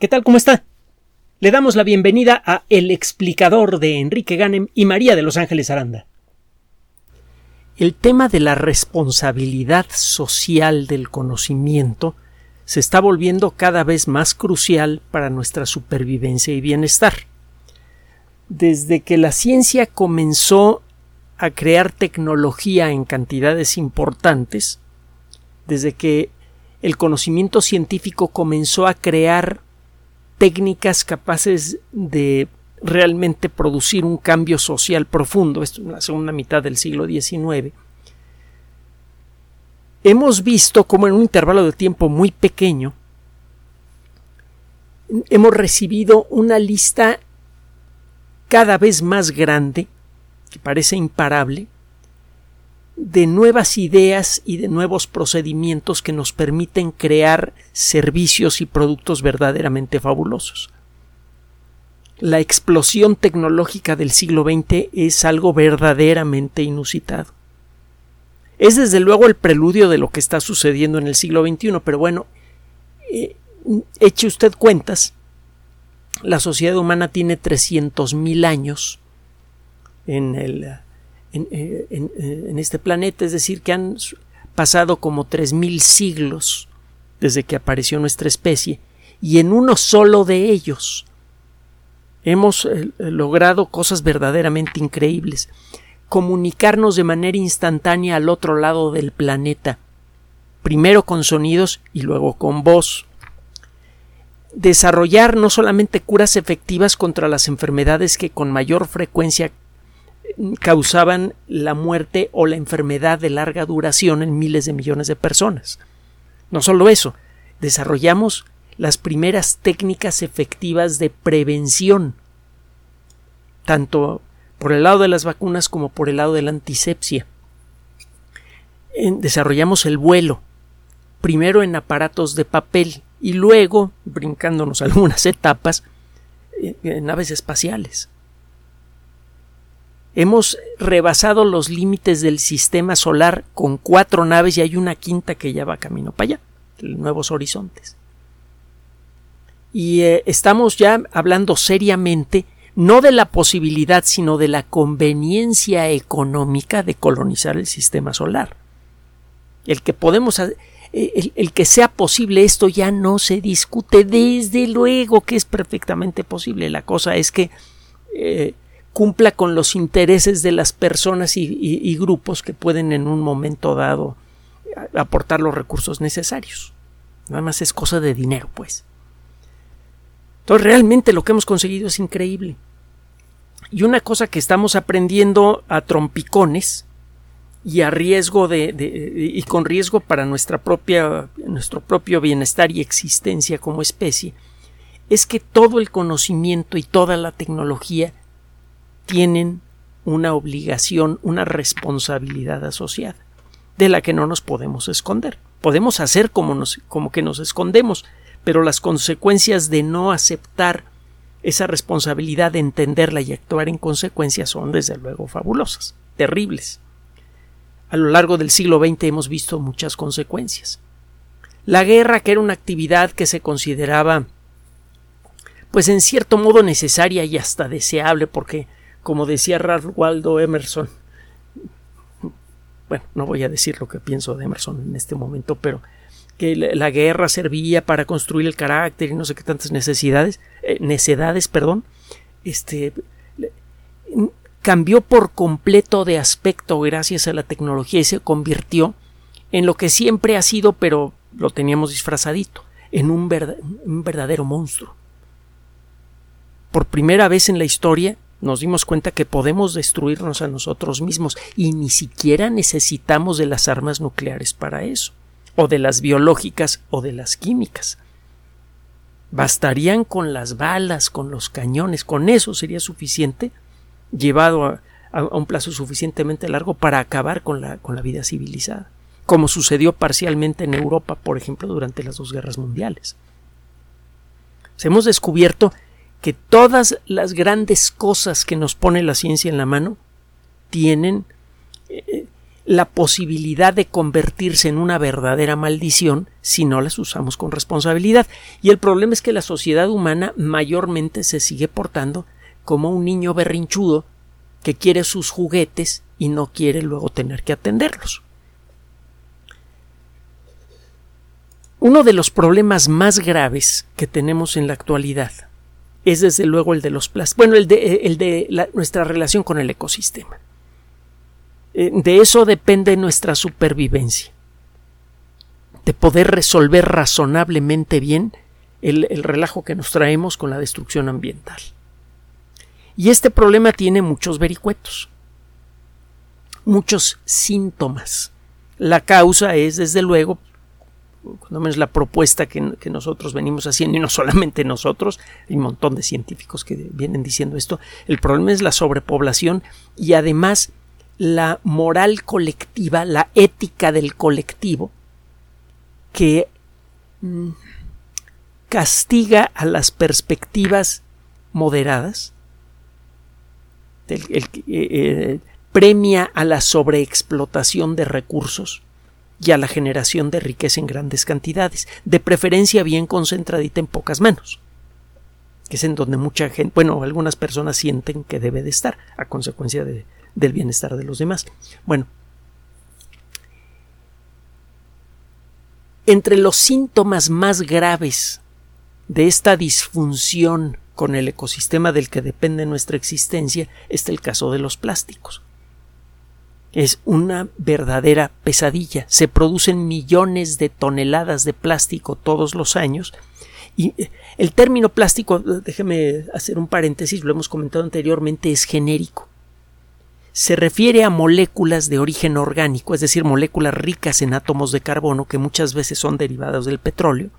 ¿Qué tal? ¿Cómo está? Le damos la bienvenida a El explicador de Enrique Ganem y María de Los Ángeles Aranda. El tema de la responsabilidad social del conocimiento se está volviendo cada vez más crucial para nuestra supervivencia y bienestar. Desde que la ciencia comenzó a crear tecnología en cantidades importantes, desde que el conocimiento científico comenzó a crear técnicas capaces de realmente producir un cambio social profundo, esto en la segunda mitad del siglo XIX, hemos visto cómo en un intervalo de tiempo muy pequeño hemos recibido una lista cada vez más grande, que parece imparable, de nuevas ideas y de nuevos procedimientos que nos permiten crear servicios y productos verdaderamente fabulosos. La explosión tecnológica del siglo XX es algo verdaderamente inusitado. Es desde luego el preludio de lo que está sucediendo en el siglo XXI, pero bueno, eh, eche usted cuentas, la sociedad humana tiene 300.000 años en el eh, eh, en, este planeta, es decir, que han pasado como tres mil siglos desde que apareció nuestra especie, y en uno solo de ellos hemos eh, logrado cosas verdaderamente increíbles. Comunicarnos de manera instantánea al otro lado del planeta, primero con sonidos y luego con voz. Desarrollar no solamente curas efectivas contra las enfermedades que con mayor frecuencia causaban la muerte o la enfermedad de larga duración en miles de millones de personas. No solo eso, desarrollamos las primeras técnicas efectivas de prevención, tanto por el lado de las vacunas como por el lado de la antisepsia. desarrollamos el vuelo, primero en aparatos de papel y luego, brincándonos algunas etapas, en naves espaciales. Hemos rebasado los límites del sistema solar con cuatro naves y hay una quinta que ya va camino para allá, nuevos horizontes. Y eh, estamos ya hablando seriamente no de la posibilidad, sino de la conveniencia económica de colonizar el sistema solar. El que podemos el, que sea posible esto ya no se discute, desde luego que es perfectamente posible. La cosa es que eh, cumpla con los intereses de las personas y, grupos que pueden en un momento dado aportar los recursos necesarios. Nada más es cosa de dinero, pues. Entonces, realmente lo que hemos conseguido es increíble. Y una cosa que estamos aprendiendo a trompicones y a riesgo de, y con riesgo para nuestra propia, nuestro propio bienestar y existencia como especie, es que todo el conocimiento y toda la tecnología tienen una obligación, una responsabilidad asociada, de la que no nos podemos esconder. Podemos hacer como, que nos escondemos, pero las consecuencias de no aceptar esa responsabilidad de entenderla y actuar en consecuencia son desde luego fabulosas, terribles. A lo largo del siglo XX hemos visto muchas consecuencias. La guerra, que era una actividad que se consideraba pues en cierto modo necesaria y hasta deseable porque como decía Ralph Waldo Emerson, bueno, no voy a decir lo que pienso de Emerson en este momento, pero que la guerra servía para construir el carácter y no sé qué tantas necesidades, eh, necedades, perdón, este cambió por completo de aspecto gracias a la tecnología y se convirtió en lo que siempre ha sido, pero lo teníamos disfrazadito, en un verdadero monstruo. Por primera vez en la historia, nos dimos cuenta que podemos destruirnos a nosotros mismos y ni siquiera necesitamos de las armas nucleares para eso, o de las biológicas o de las químicas. Bastarían con las balas, con los cañones, con eso sería suficiente, llevado a, un plazo suficientemente largo para acabar con la, con la vida civilizada, como sucedió parcialmente en Europa, por ejemplo, durante las dos guerras mundiales. hemos descubierto que todas las grandes cosas que nos pone la ciencia en la mano tienen eh, la posibilidad de convertirse en una verdadera maldición si no las usamos con responsabilidad. Y el problema es que la sociedad humana mayormente se sigue portando como un niño berrinchudo que quiere sus juguetes y no quiere luego tener que atenderlos. Uno de los problemas más graves que tenemos en la actualidad es desde luego el de los plásticos, bueno, el de, el de nuestra relación con el ecosistema. Eh, de eso depende nuestra supervivencia, de poder resolver razonablemente bien el, el relajo que nos traemos con la destrucción ambiental. Y este problema tiene muchos vericuetos, muchos síntomas. La causa es, desde luego, cuando menos la propuesta que, que, nosotros venimos haciendo, y no solamente nosotros, hay un montón de científicos que vienen diciendo esto, el problema es la sobrepoblación y además la moral colectiva, la ética del colectivo, que mm, castiga a las perspectivas moderadas, el, eh, premia a la sobreexplotación de recursos y a la generación de riqueza en grandes cantidades, de preferencia bien concentradita en pocas manos, que es en donde mucha gente, bueno, algunas personas sienten que debe de estar a consecuencia de, del bienestar de los demás. Bueno, entre los síntomas más graves de esta disfunción con el ecosistema del que depende nuestra existencia está el caso de los plásticos. Es una verdadera pesadilla. Se producen millones de toneladas de plástico todos los años. Y eh, el término plástico, déjeme hacer un paréntesis, lo hemos comentado anteriormente, es genérico se refiere a moléculas de origen orgánico, es decir, moléculas ricas en átomos de carbono que muchas veces son derivadas del petróleo,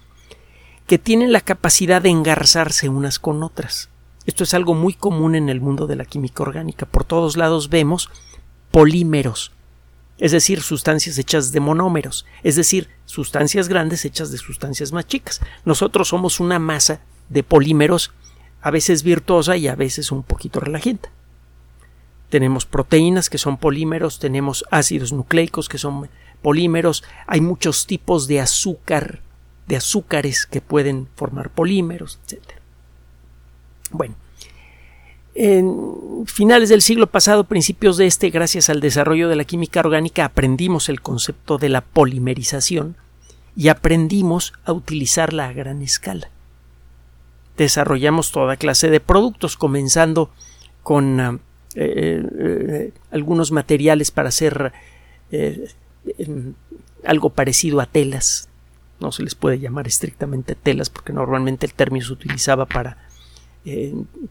que tienen la capacidad de engarzarse unas con otras. Esto es algo muy común en el mundo de la química orgánica. Por todos lados vemos polímeros, es decir, sustancias hechas de monómeros, es decir, sustancias grandes hechas de sustancias más chicas. Nosotros somos una masa de polímeros, a veces virtuosa y a veces un poquito relajienta tenemos proteínas que son polímeros, tenemos ácidos nucleicos que son polímeros, hay muchos tipos de azúcar, de azúcares que pueden formar polímeros, etc. Bueno, en finales del siglo pasado, principios de este, gracias al desarrollo de la química orgánica, aprendimos el concepto de la polimerización y aprendimos a utilizarla a gran escala. Desarrollamos toda clase de productos, comenzando con ah, eh, eh, algunos materiales para hacer eh, algo parecido a telas. No se les puede llamar estrictamente telas porque normalmente el término se utilizaba para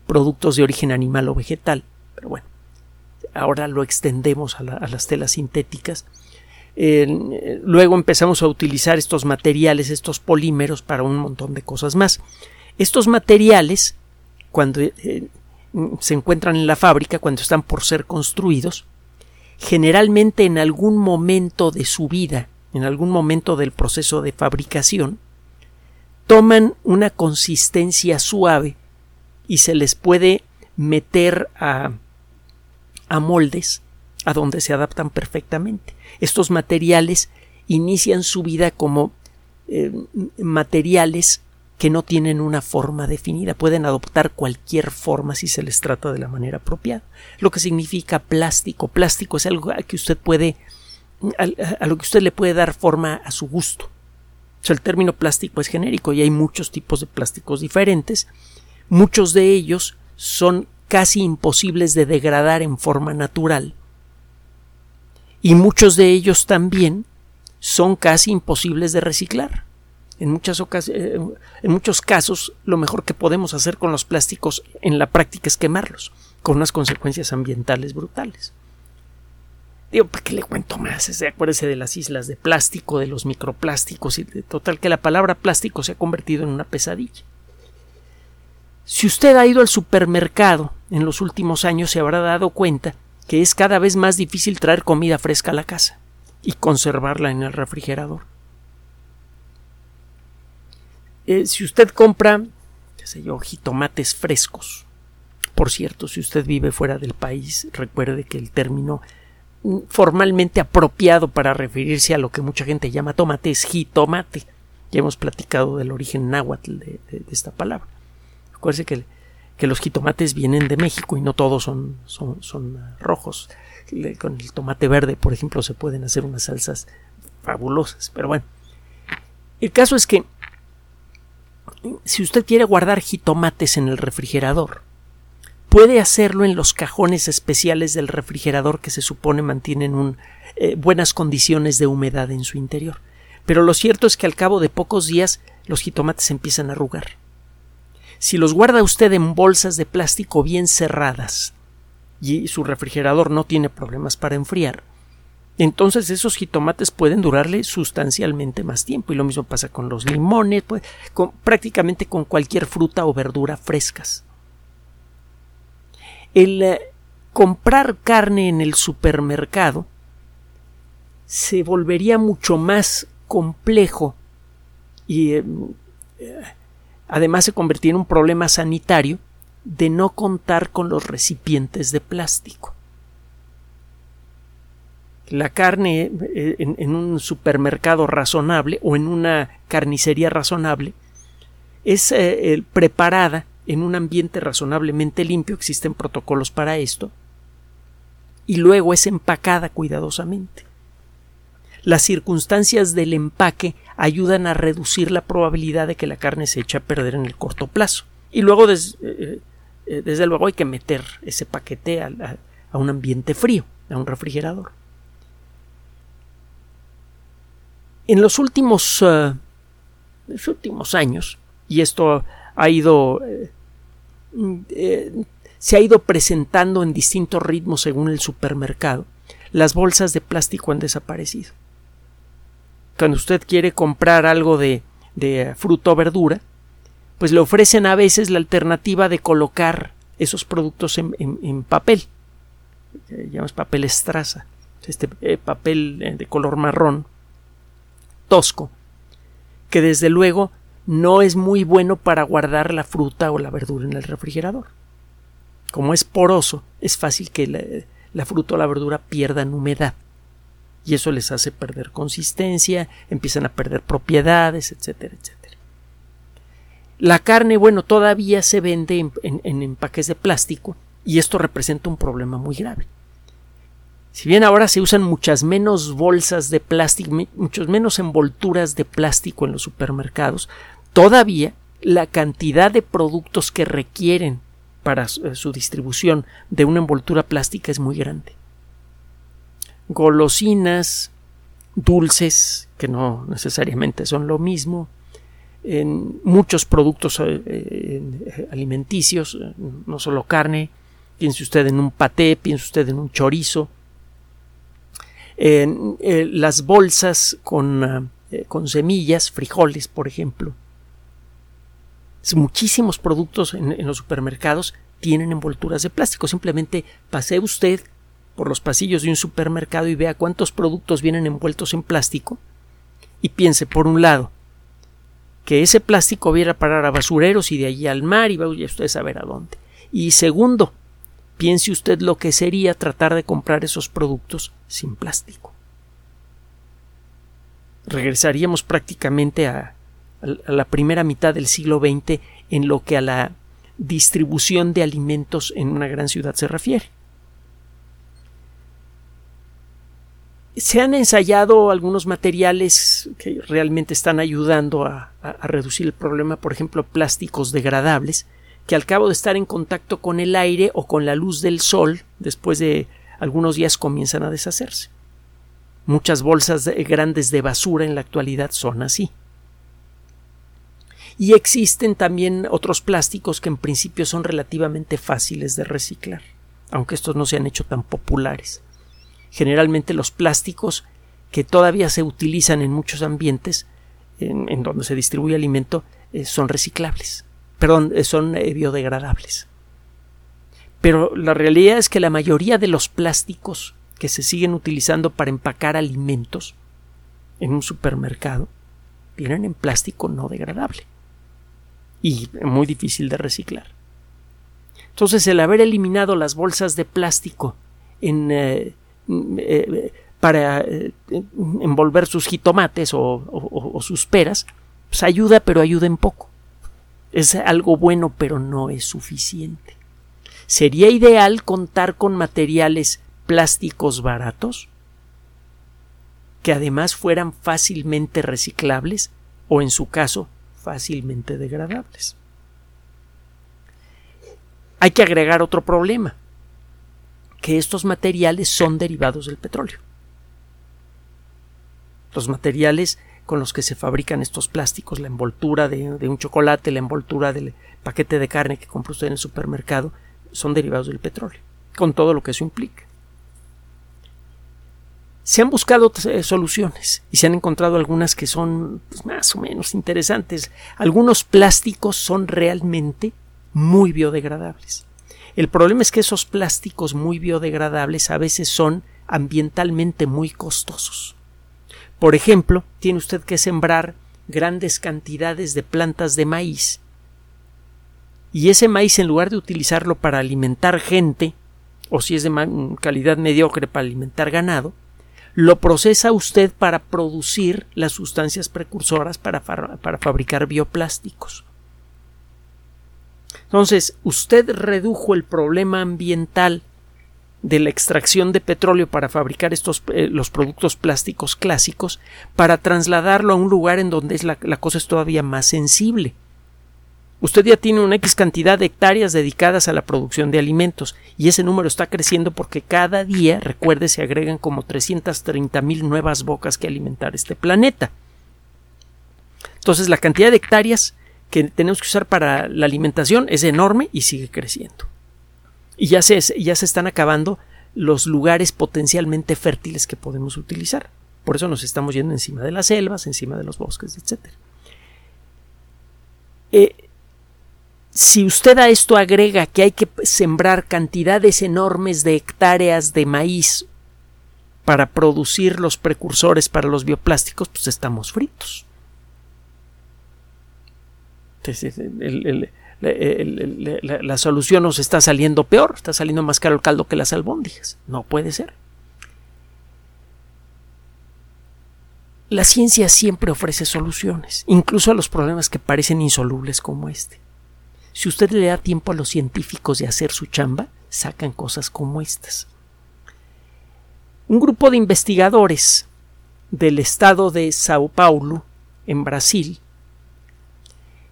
productos de origen animal o vegetal. Pero bueno, ahora lo extendemos a, a las telas sintéticas. luego empezamos a utilizar estos materiales, estos polímeros para un montón de cosas más. Estos materiales, cuando se encuentran en la fábrica cuando están por ser construidos, generalmente en algún momento de su vida, en algún momento del proceso de fabricación, toman una consistencia suave y se les puede meter a, a moldes a donde se adaptan perfectamente. Estos materiales inician su vida como eh, materiales que no tienen una forma definida, pueden adoptar cualquier forma si se les trata de la manera apropiada. Lo que significa plástico. Plástico es algo a que usted puede a, lo que usted le puede dar forma a su gusto. El término plástico es genérico y hay muchos tipos de plásticos diferentes. Muchos de ellos son casi imposibles de degradar en forma natural. Y muchos de ellos también son casi imposibles de reciclar. En, muchas eh, en muchos casos, lo mejor que podemos hacer con los plásticos en la práctica es quemarlos, con unas consecuencias ambientales brutales. Digo, ¿para qué le cuento más? acuérdese de las islas de plástico, de los microplásticos, y de total que la palabra plástico se ha convertido en una pesadilla. Si usted ha ido al supermercado en los últimos años, se habrá dado cuenta que es cada vez más difícil traer comida fresca a la casa y conservarla en el refrigerador. Eh, si usted compra, qué sé yo, jitomates frescos, por cierto, si usted vive fuera del país, recuerde que el término formalmente apropiado para referirse a lo que mucha gente llama tomate es jitomate. Ya hemos platicado del origen náhuatl de, esta palabra. Acuérdense que, los jitomates vienen de México y no todos son, son, son rojos. Con el tomate verde, por ejemplo, se pueden hacer unas salsas fabulosas. Pero bueno, el caso es que si usted quiere guardar jitomates en el refrigerador, puede hacerlo en los cajones especiales del refrigerador que se supone mantienen eh, buenas condiciones de humedad en su interior. Pero lo cierto es que al cabo de pocos días los jitomates empiezan a arrugar. Si los guarda usted en bolsas de plástico bien cerradas y su refrigerador no tiene problemas para enfriar, entonces esos jitomates pueden durarle sustancialmente más tiempo. Y lo mismo pasa con los limones, pues, prácticamente con cualquier fruta o verdura frescas el eh, comprar carne en el supermercado se volvería mucho más complejo y eh, además se convertiría en un problema sanitario de no contar con los recipientes de plástico. La carne eh, en, un supermercado razonable o en una carnicería razonable es preparada en un ambiente razonablemente limpio, existen protocolos para esto, y luego es empacada cuidadosamente. Las circunstancias del empaque ayudan a reducir la probabilidad de que la carne se eche a perder en el corto plazo. Y luego, eh, eh, desde luego, hay que meter ese paquete a, un ambiente frío, a un refrigerador. En los últimos, eh, últimos años, y esto ha ido se ha ido presentando en distintos ritmos según el supermercado. Las bolsas de plástico han desaparecido. Cuando usted quiere comprar algo de, de fruta o verdura, pues le ofrecen a veces la alternativa de colocar esos productos en, papel. Llamamos papel estraza. Este eh, papel eh, de color marrón, tosco, que desde luego no es muy bueno para guardar la fruta o la verdura en el refrigerador. Como es poroso, es fácil que la, fruta o la verdura pierdan humedad. Y eso les hace perder consistencia, empiezan a perder propiedades, etcétera, etcétera. La carne, bueno, todavía se vende en, en empaques de plástico y esto representa un problema muy grave. Si bien ahora se usan muchas menos bolsas de plástico, muchas menos envolturas de plástico en los supermercados, todavía la cantidad de productos que requieren para eh, su distribución de una envoltura plástica es muy grande. Golosinas, dulces, que no necesariamente son lo mismo, en muchos productos eh, eh, alimenticios, no solo carne, piense usted en un paté, piense usted en un chorizo, en las bolsas con, con semillas, frijoles, por ejemplo, muchísimos productos en, los supermercados tienen envolturas de plástico. Simplemente pase usted por los pasillos de un supermercado y vea cuántos productos vienen envueltos en plástico y piense, por un lado, que ese plástico viera a parar a basureros y de allí al mar y vaya usted a saber a dónde. Y segundo, piense usted lo que sería tratar de comprar esos productos sin plástico. Regresaríamos prácticamente a, a la primera mitad del siglo XX en lo que a la distribución de alimentos en una gran ciudad se refiere. Se han ensayado algunos materiales que realmente están ayudando a, reducir el problema, por ejemplo, plásticos degradables, que al cabo de estar en contacto con el aire o con la luz del sol, después de algunos días comienzan a deshacerse. Muchas bolsas grandes de basura en la actualidad son así. Y existen también otros plásticos que en principio son relativamente fáciles de reciclar, aunque estos no se han hecho tan populares. Generalmente los plásticos que todavía se utilizan en muchos ambientes en, donde se distribuye alimento eh, son reciclables, perdón, eh, son eh, biodegradables. Pero la realidad es que la mayoría de los plásticos que se siguen utilizando para empacar alimentos en un supermercado vienen en plástico no degradable y muy difícil de reciclar. Entonces el haber eliminado las bolsas de plástico en, mm, eh, para eh, envolver sus jitomates o, sus peras, pues ayuda, pero ayuda en poco. Es algo bueno, pero no es suficiente. Sería ideal contar con materiales plásticos baratos que además fueran fácilmente reciclables o en su caso fácilmente degradables. Hay que agregar otro problema, que estos materiales son derivados del petróleo. Los materiales con los que se fabrican estos plásticos, la envoltura de, un chocolate, la envoltura del paquete de carne que compra usted en el supermercado, son derivados del petróleo, con todo lo que eso implica. Se han buscado eh, soluciones y se han encontrado algunas que son pues, más o menos interesantes. Algunos plásticos son realmente muy biodegradables. El problema es que esos plásticos muy biodegradables a veces son ambientalmente muy costosos. Por ejemplo, tiene usted que sembrar grandes cantidades de plantas de maíz y ese maíz en lugar de utilizarlo para alimentar gente o si es de calidad mediocre para alimentar ganado, lo procesa usted para producir las sustancias precursoras para, para fabricar bioplásticos. Entonces, usted redujo el problema ambiental de la extracción de petróleo para fabricar estos eh, los productos plásticos clásicos para trasladarlo a un lugar en donde es la, la, cosa es todavía más sensible. Usted ya tiene una X cantidad de hectáreas dedicadas a la producción de alimentos y ese número está creciendo porque cada día, recuerde, se agregan como 330 mil nuevas bocas que alimentar este planeta. Entonces la cantidad de hectáreas que tenemos que usar para la alimentación es enorme y sigue creciendo. Y ya se, ya se están acabando los lugares potencialmente fértiles que podemos utilizar. Por eso nos estamos yendo encima de las selvas, encima de los bosques, etc. Eh, si usted a esto agrega que hay que sembrar cantidades enormes de hectáreas de maíz para producir los precursores para los bioplásticos, pues estamos fritos la, solución nos está saliendo peor, está saliendo más caro el caldo que las albóndigas. No puede ser. La ciencia siempre ofrece soluciones, incluso a los problemas que parecen insolubles como este. Si usted le da tiempo a los científicos de hacer su chamba, sacan cosas como estas. Un grupo de investigadores del estado de Sao Paulo, en Brasil,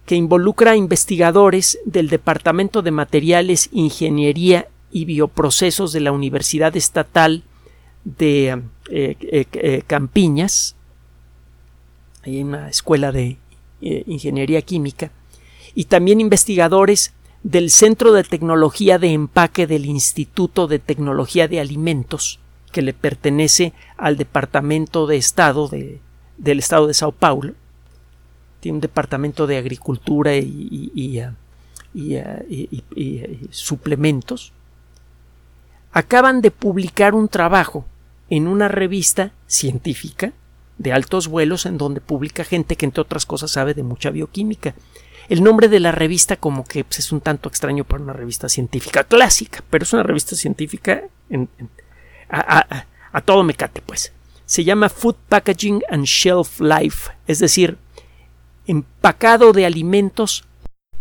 que involucra a investigadores del Departamento de Materiales, Ingeniería y Bioprocesos de la Universidad Estatal de eh, eh, eh, Campiñas, hay una escuela de Ingeniería Química, y también investigadores del Centro de Tecnología de Empaque del Instituto de Tecnología de Alimentos, que le pertenece al Departamento de Estado del Estado de Sao Paulo, tiene un departamento de agricultura y, suplementos, acaban de publicar un trabajo en una revista científica de altos vuelos en donde publica gente que entre otras cosas sabe de mucha bioquímica. El nombre de la revista como que pues, es un tanto extraño para una revista científica clásica, pero es una revista científica a, a, todo mecate, pues. Se llama Food Packaging and Shelf Life, es decir, empacado de alimentos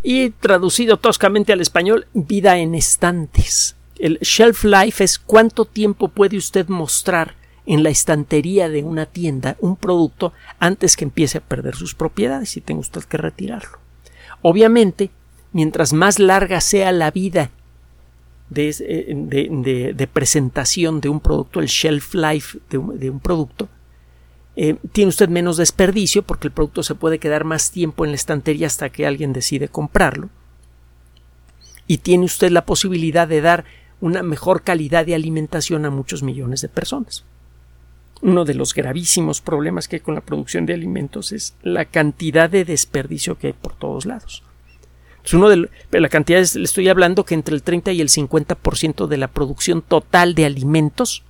y traducido toscamente al español, vida en estantes. El shelf life es cuánto tiempo puede usted mostrar en la estantería de una tienda un producto antes que empiece a perder sus propiedades y tenga usted que retirarlo. Obviamente, mientras más larga sea la vida de, de, presentación de un producto, el shelf life de un producto, eh, tiene usted menos desperdicio porque el producto se puede quedar más tiempo en la estantería hasta que alguien decide comprarlo. Y tiene usted la posibilidad de dar una mejor calidad de alimentación a muchos millones de personas. Uno de los gravísimos problemas que hay con la producción de alimentos es la cantidad de desperdicio que hay por todos lados. Es uno de la cantidad, le estoy hablando que entre el 30 y el 50% de la producción total de alimentos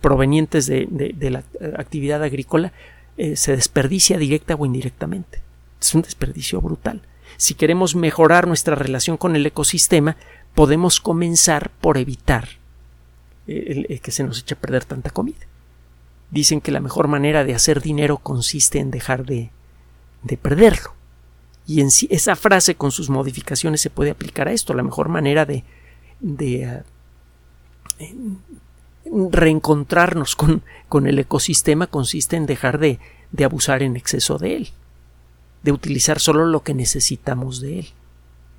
provenientes de, la eh, actividad agrícola eh, se desperdicia directa o indirectamente. Es un desperdicio brutal. Si queremos mejorar nuestra relación con el ecosistema, podemos comenzar por evitar que se nos eche a perder tanta comida. Dicen que la mejor manera de hacer dinero consiste en dejar de, de perderlo. Y en sí, esa frase con sus modificaciones se puede aplicar a esto. La mejor manera de, de reencontrarnos con, con, el ecosistema consiste en dejar de, de abusar en exceso de él, de utilizar solo lo que necesitamos de él,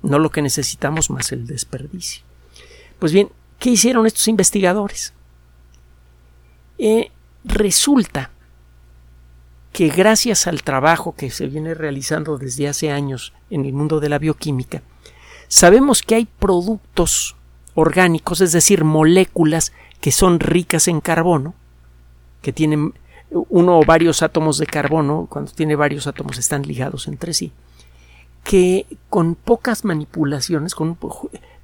no lo que necesitamos más el desperdicio. Pues bien, ¿qué hicieron estos investigadores? Eh, resulta que gracias al trabajo que se viene realizando desde hace años en el mundo de la bioquímica, sabemos que hay productos orgánicos, es decir, moléculas que son ricas en carbono, que tienen uno o varios átomos de carbono, cuando tiene varios átomos están ligados entre sí, que con pocas manipulaciones, con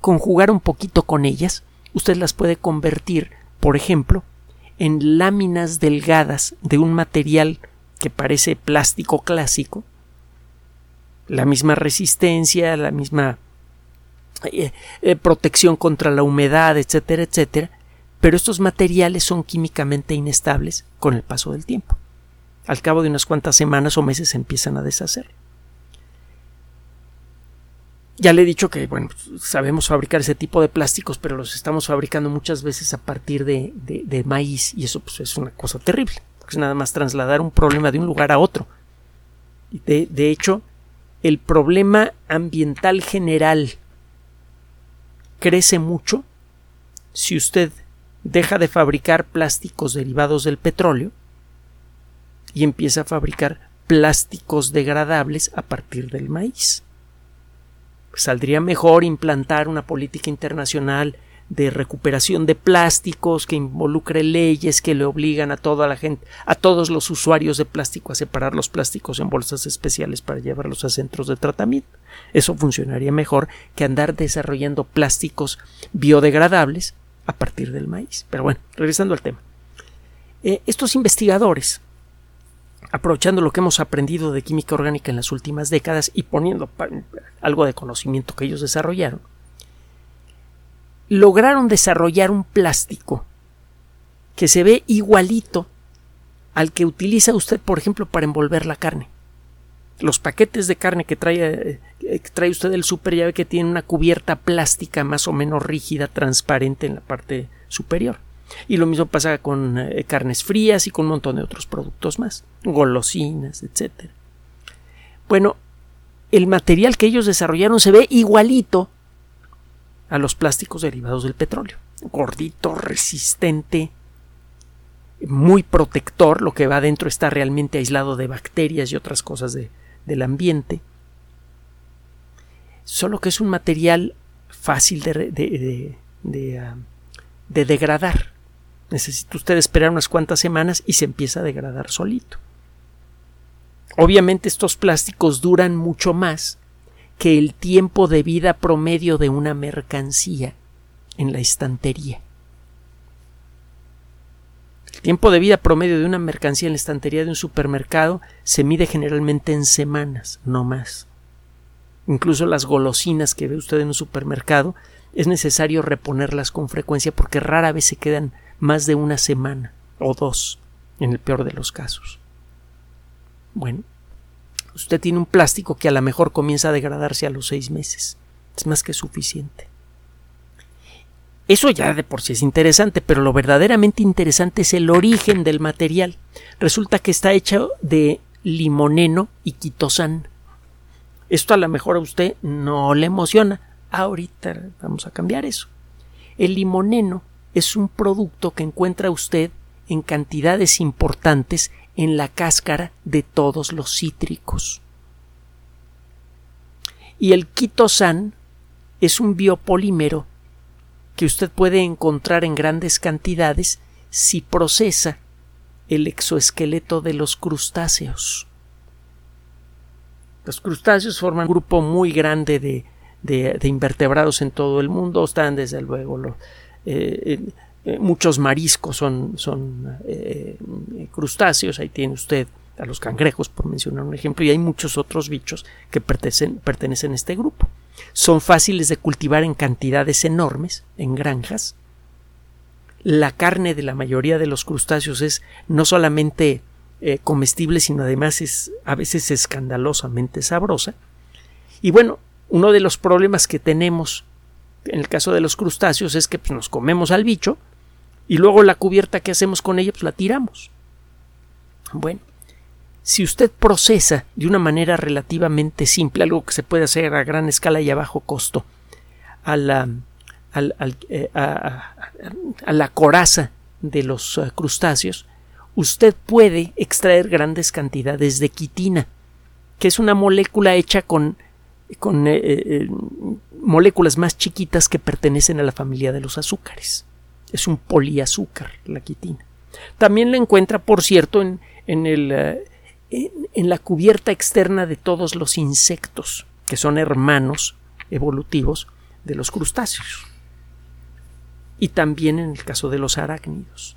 conjugar un poquito con ellas, usted las puede convertir, por ejemplo, en láminas delgadas de un material que parece plástico clásico, la misma resistencia, la misma eh, eh, protección contra la humedad, etcétera, etcétera, pero estos materiales son químicamente inestables con el paso del tiempo. Al cabo de unas cuantas semanas o meses se empiezan a deshacer. Ya le he dicho que, bueno, sabemos fabricar ese tipo de plásticos, pero los estamos fabricando muchas veces a partir de, de maíz y eso pues, es una cosa terrible es nada más trasladar un problema de un lugar a otro. De, de hecho, el problema ambiental general crece mucho si usted deja de fabricar plásticos derivados del petróleo y empieza a fabricar plásticos degradables a partir del maíz. Saldría mejor implantar una política internacional de recuperación de plásticos que involucre leyes que le obligan a toda la gente, a todos los usuarios de plástico a separar los plásticos en bolsas especiales para llevarlos a centros de tratamiento. Eso funcionaría mejor que andar desarrollando plásticos biodegradables a partir del maíz. Pero bueno, regresando al tema. Eh, estos investigadores, aprovechando lo que hemos aprendido de química orgánica en las últimas décadas y poniendo algo de conocimiento que ellos desarrollaron, lograron desarrollar un plástico que se ve igualito al que utiliza usted, por ejemplo, para envolver la carne. Los paquetes de carne que trae, eh, que trae usted del super ya ve que tiene una cubierta plástica más o menos rígida, transparente en la parte superior. Y lo mismo pasa con eh, carnes frías y con un montón de otros productos más, golosinas, etc. Bueno, el material que ellos desarrollaron se ve igualito a los plásticos derivados del petróleo. Gordito, resistente, muy protector, lo que va adentro está realmente aislado de bacterias y otras cosas del ambiente. Solo que es un material fácil de, de, de, ah, de degradar. Necesita usted esperar unas cuantas semanas y se empieza a degradar solito. Obviamente estos plásticos duran mucho más que el tiempo de vida promedio de una mercancía en la estantería. Tiempo de vida promedio de una mercancía en la estantería de un supermercado se mide generalmente en semanas, no más. Incluso las golosinas que ve usted en un supermercado es necesario reponerlas con frecuencia porque rara vez se quedan más de una semana o dos, en el peor de los casos. Bueno, usted tiene un plástico que a lo mejor comienza a degradarse a los seis meses. Es más que suficiente. Eso ya de por sí es interesante, pero lo verdaderamente interesante es el origen del material. Resulta que está hecho de limoneno y quitosan. Esto a lo mejor a usted no le emociona. Ahorita vamos a cambiar eso. El limoneno es un producto que encuentra usted en cantidades importantes en la cáscara de todos los cítricos. Y el quitosan es un biopolímero que usted puede encontrar en grandes cantidades si procesa el exoesqueleto de los crustáceos. Los crustáceos forman un grupo muy grande de, de, invertebrados en todo el mundo. Están desde luego los, eh, eh, muchos mariscos son, son eh, crustáceos, ahí tiene usted a los cangrejos, por mencionar un ejemplo, y hay muchos otros bichos que pertenecen, pertenecen a este grupo. Son fáciles de cultivar en cantidades enormes, en granjas. la carne de la mayoría de los crustáceos es no solamente eh, comestible, sino además es a veces escandalosamente sabrosa. Y bueno, uno de los problemas que tenemos en el caso de los crustáceos es que pues, nos comemos al bicho y luego la cubierta que hacemos con ella pues la tiramos. Bueno, si usted procesa de una manera relativamente simple, algo que se puede hacer a gran escala y a bajo costo, a la, eh, a, la coraza de los eh, crustáceos, usted puede extraer grandes cantidades de quitina, que es una molécula hecha con, con eh, moléculas más chiquitas que pertenecen a la familia de los azúcares. Es un poliazúcar, la quitina. También la encuentra, por cierto, en, en, el, en la cubierta externa de todos los insectos, que son hermanos evolutivos de los crustáceos. Y también en el caso de los arácnidos.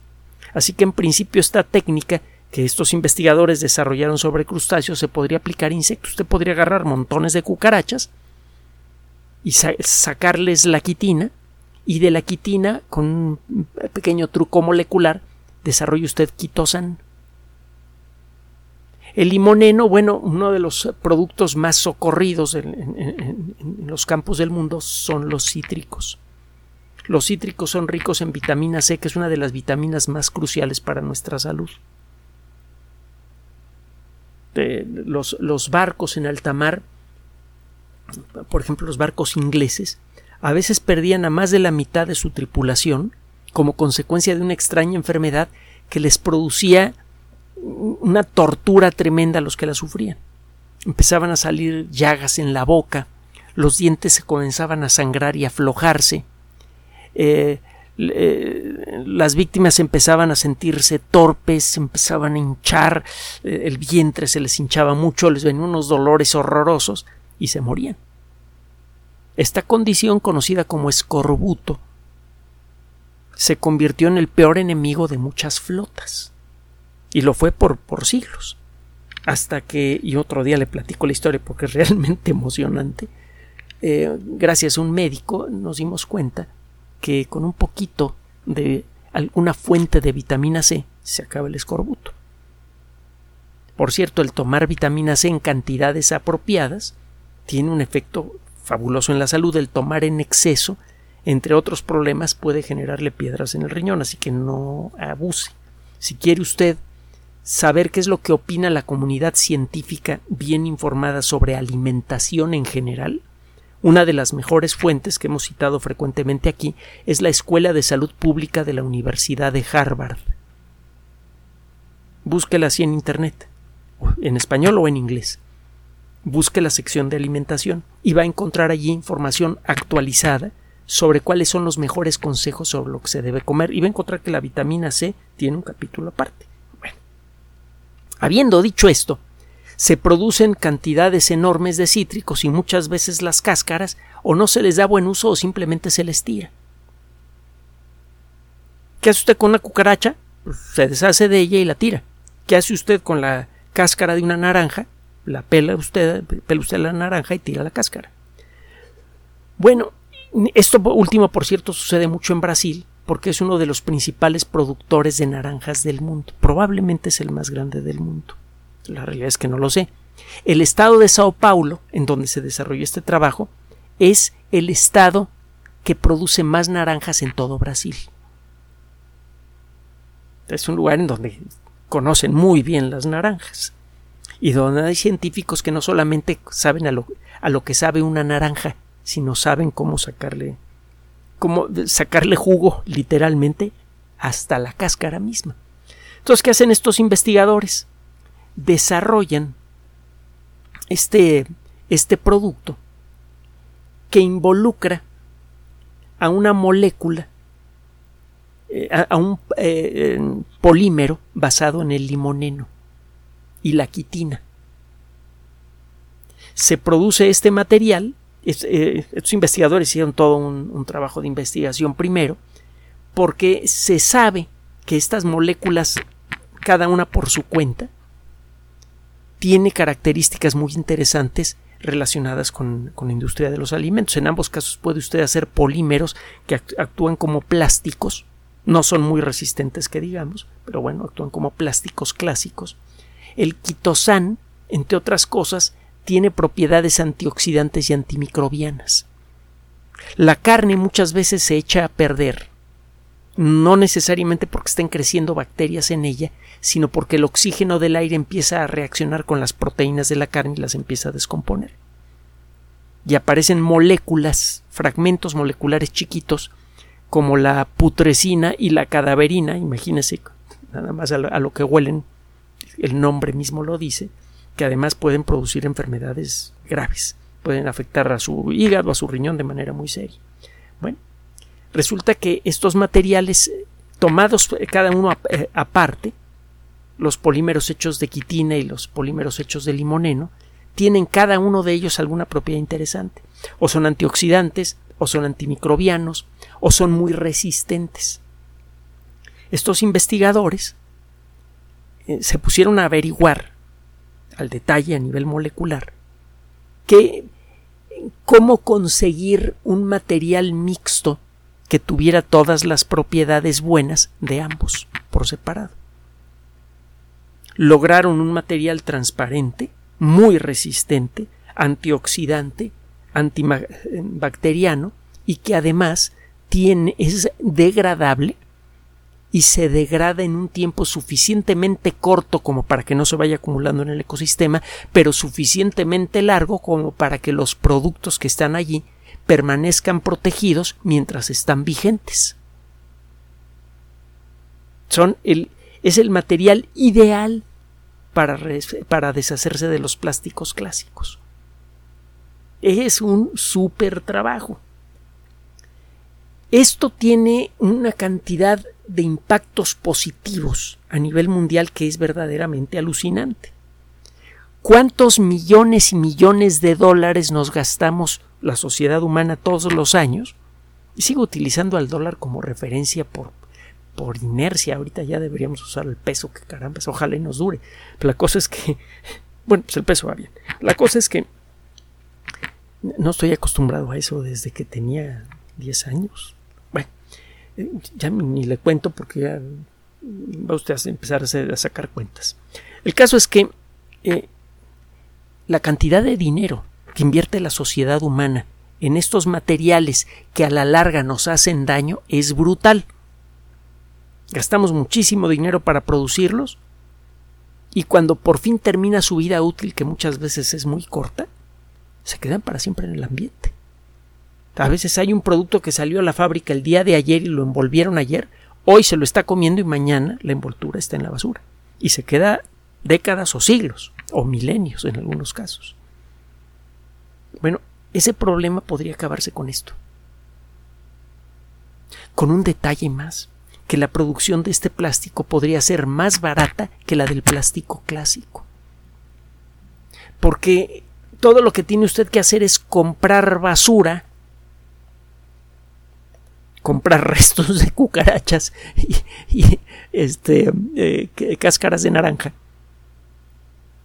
Así que en principio esta técnica que estos investigadores desarrollaron sobre crustáceos se podría aplicar a insectos. Usted podría agarrar montones de cucarachas y sacarles la quitina y de la quitina con un pequeño truco molecular desarrolla usted quitosan. El limoneno, bueno, uno de los productos más socorridos en, los campos del mundo son los cítricos. Los cítricos son ricos en vitamina C, que es una de las vitaminas más cruciales para nuestra salud. los, los barcos en alta mar, por ejemplo los barcos ingleses, a veces perdían a más de la mitad de su tripulación como consecuencia de una extraña enfermedad que les producía una tortura tremenda a los que la sufrían. Empezaban a salir llagas en la boca, los dientes se comenzaban a sangrar y aflojarse, eh, eh, las víctimas empezaban a sentirse torpes, empezaban a hinchar, eh, el vientre se les hinchaba mucho, les venían unos dolores horrorosos y se morían. Esta condición, conocida como escorbuto, se convirtió en el peor enemigo de muchas flotas. Y lo fue por, por siglos. Hasta que, y otro día le platico la historia porque es realmente emocionante, gracias a un médico nos dimos cuenta que con un poquito de alguna fuente de vitamina C se acaba el escorbuto. Por cierto, el tomar vitamina C en cantidades apropiadas tiene un efecto fabuloso en la salud. El tomar en exceso, entre otros problemas, puede generarle piedras en el riñón, así que no abuse. Si quiere usted saber qué es lo que opina la comunidad científica bien informada sobre alimentación en general, una de las mejores fuentes que hemos citado frecuentemente aquí es la Escuela de Salud Pública de la Universidad de Harvard. Búsquela así en Internet, en español o en inglés. Busque la sección de alimentación y va a encontrar allí información actualizada sobre cuáles son los mejores consejos sobre lo que se debe comer y va a encontrar que la vitamina C tiene un capítulo aparte. Habiendo dicho esto, se producen cantidades enormes de cítricos y muchas veces las cáscaras o no se les da buen uso o simplemente se les tira. ¿Qué hace usted con una cucaracha? Pues, se deshace de ella y la tira. ¿Qué hace usted con la cáscara de una naranja? La pela usted, pela usted la naranja y tira la cáscara. Bueno, esto último, por cierto, sucede mucho en Brasil, porque es uno de los principales productores de naranjas del mundo. Probablemente es el más grande del mundo. La realidad es que no lo sé. El estado de Sao Paulo, en donde se desarrolló este trabajo, es el estado que produce más naranjas en todo Brasil. Es un lugar en donde conocen muy bien las naranjas y donde hay científicos que no solamente saben a lo, a lo que sabe una naranja, sino saben cómo sacarle cómo sacarle jugo literalmente hasta la cáscara misma. Entonces, ¿qué hacen estos investigadores? desarrollan este, este producto que involucra a una molécula, eh, a, un eh, polímero basado en el limoneno y la quitina. Se produce este material, eh, estos investigadores hicieron todo un trabajo de investigación primero, porque se sabe que estas moléculas, cada una por su cuenta, tiene características muy interesantes relacionadas con, la industria de los alimentos. En ambos casos puede usted hacer polímeros que actúan como plásticos No son muy resistentes que digamos, pero bueno, actúan como plásticos clásicos. El quitosan, entre otras cosas, tiene propiedades antioxidantes y antimicrobianas. La carne muchas veces se echa a perder, no necesariamente porque estén creciendo bacterias en ella, sino porque el oxígeno del aire empieza a reaccionar con las proteínas de la carne y las empieza a descomponer. Y aparecen moléculas, fragmentos moleculares chiquitos, como la putrescina y la cadaverina, imagínense nada más a lo que huelen, el nombre mismo lo dice, que además pueden producir enfermedades graves, pueden afectar a su hígado, a su riñón de manera muy seria. Bueno, resulta que estos materiales tomados cada uno eh, aparte, los polímeros hechos de quitina y los polímeros hechos de limoneno, tienen cada uno de ellos alguna propiedad interesante. O son antioxidantes, o son antimicrobianos, o son muy resistentes. Estos investigadores eh, se pusieron a averiguar al detalle a nivel molecular que cómo conseguir un material mixto que tuviera todas las propiedades buenas de ambos por separado. Lograron un material transparente, muy resistente, antioxidante, antibacteriano y que además tiene, es degradable y se degrada en un tiempo suficientemente corto como para que no se vaya acumulando en el ecosistema, pero suficientemente largo como para que los productos que están allí permanezcan protegidos mientras están vigentes. Son el, es el material ideal para, para deshacerse de los plásticos clásicos. Es un súper trabajo. Esto tiene una cantidad de impactos positivos a nivel mundial que es verdaderamente alucinante. ¿Cuántos millones y millones de dólares nos gastamos la sociedad humana todos los años? Y sigo utilizando al dólar como referencia por, por inercia. Ahorita ya deberíamos usar el peso, que caramba, ojalá y nos dure. Pero la cosa es que, bueno, pues el peso va bien. La cosa es que no estoy acostumbrado a eso desde que tenía 10 años ya ni le cuento porque ya va usted a empezar a, sacar cuentas. El caso es que eh, la cantidad de dinero que invierte la sociedad humana en estos materiales que a la larga nos hacen daño es brutal. Gastamos muchísimo dinero para producirlos y cuando por fin termina su vida útil, que muchas veces es muy corta, se quedan para siempre en el ambiente. A veces hay un producto que salió a la fábrica el día de ayer y lo envolvieron ayer, hoy se lo está comiendo y mañana la envoltura está en la basura. Y se queda décadas o siglos, o milenios en algunos casos. Bueno, ese problema podría acabarse con esto. Con un detalle más, que la producción de este plástico podría ser más barata que la del plástico clásico. Porque todo lo que tiene usted que hacer es comprar basura comprar restos de cucarachas y, este, eh, cáscaras de naranja,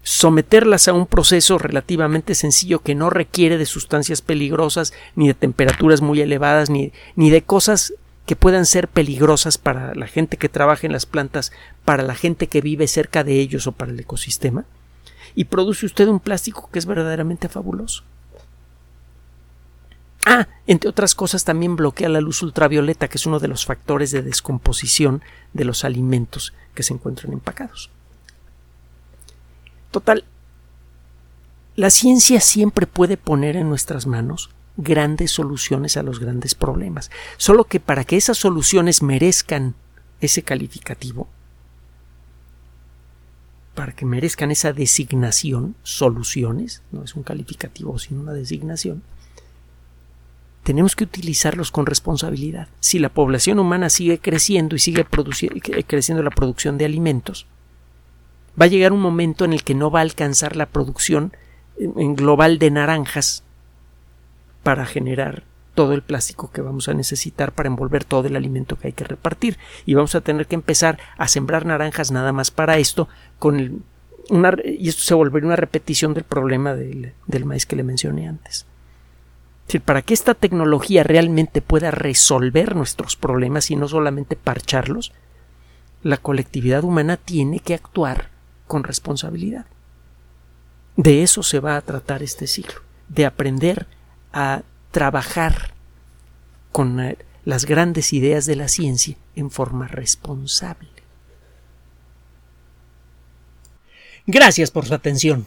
someterlas a un proceso relativamente sencillo que no requiere de sustancias peligrosas, ni de temperaturas muy elevadas, ni, ni de cosas que puedan ser peligrosas para la gente que trabaja en las plantas, para la gente que vive cerca de ellos o para el ecosistema, y produce usted un plástico que es verdaderamente fabuloso. Ah, entre otras cosas también bloquea la luz ultravioleta, que es uno de los factores de descomposición de los alimentos que se encuentran empacados. Total, la ciencia siempre puede poner en nuestras manos grandes soluciones a los grandes problemas, solo que para que esas soluciones merezcan ese calificativo, para que merezcan esa designación, soluciones, no es un calificativo sino una designación, tenemos que utilizarlos con responsabilidad. Si la población humana sigue creciendo y sigue creciendo la producción de alimentos, va a llegar un momento en el que no va a alcanzar la producción global de naranjas para generar todo el plástico que vamos a necesitar para envolver todo el alimento que hay que repartir y vamos a tener que empezar a sembrar naranjas nada más para esto con una, y esto se volvería una repetición del problema del maíz que le mencioné antes. Para que esta tecnología realmente pueda resolver nuestros problemas y no solamente parcharlos, la colectividad humana tiene que actuar con responsabilidad. De eso se va a tratar este siglo, de aprender a trabajar con eh, las grandes ideas de la ciencia en forma responsable. Gracias por su atención.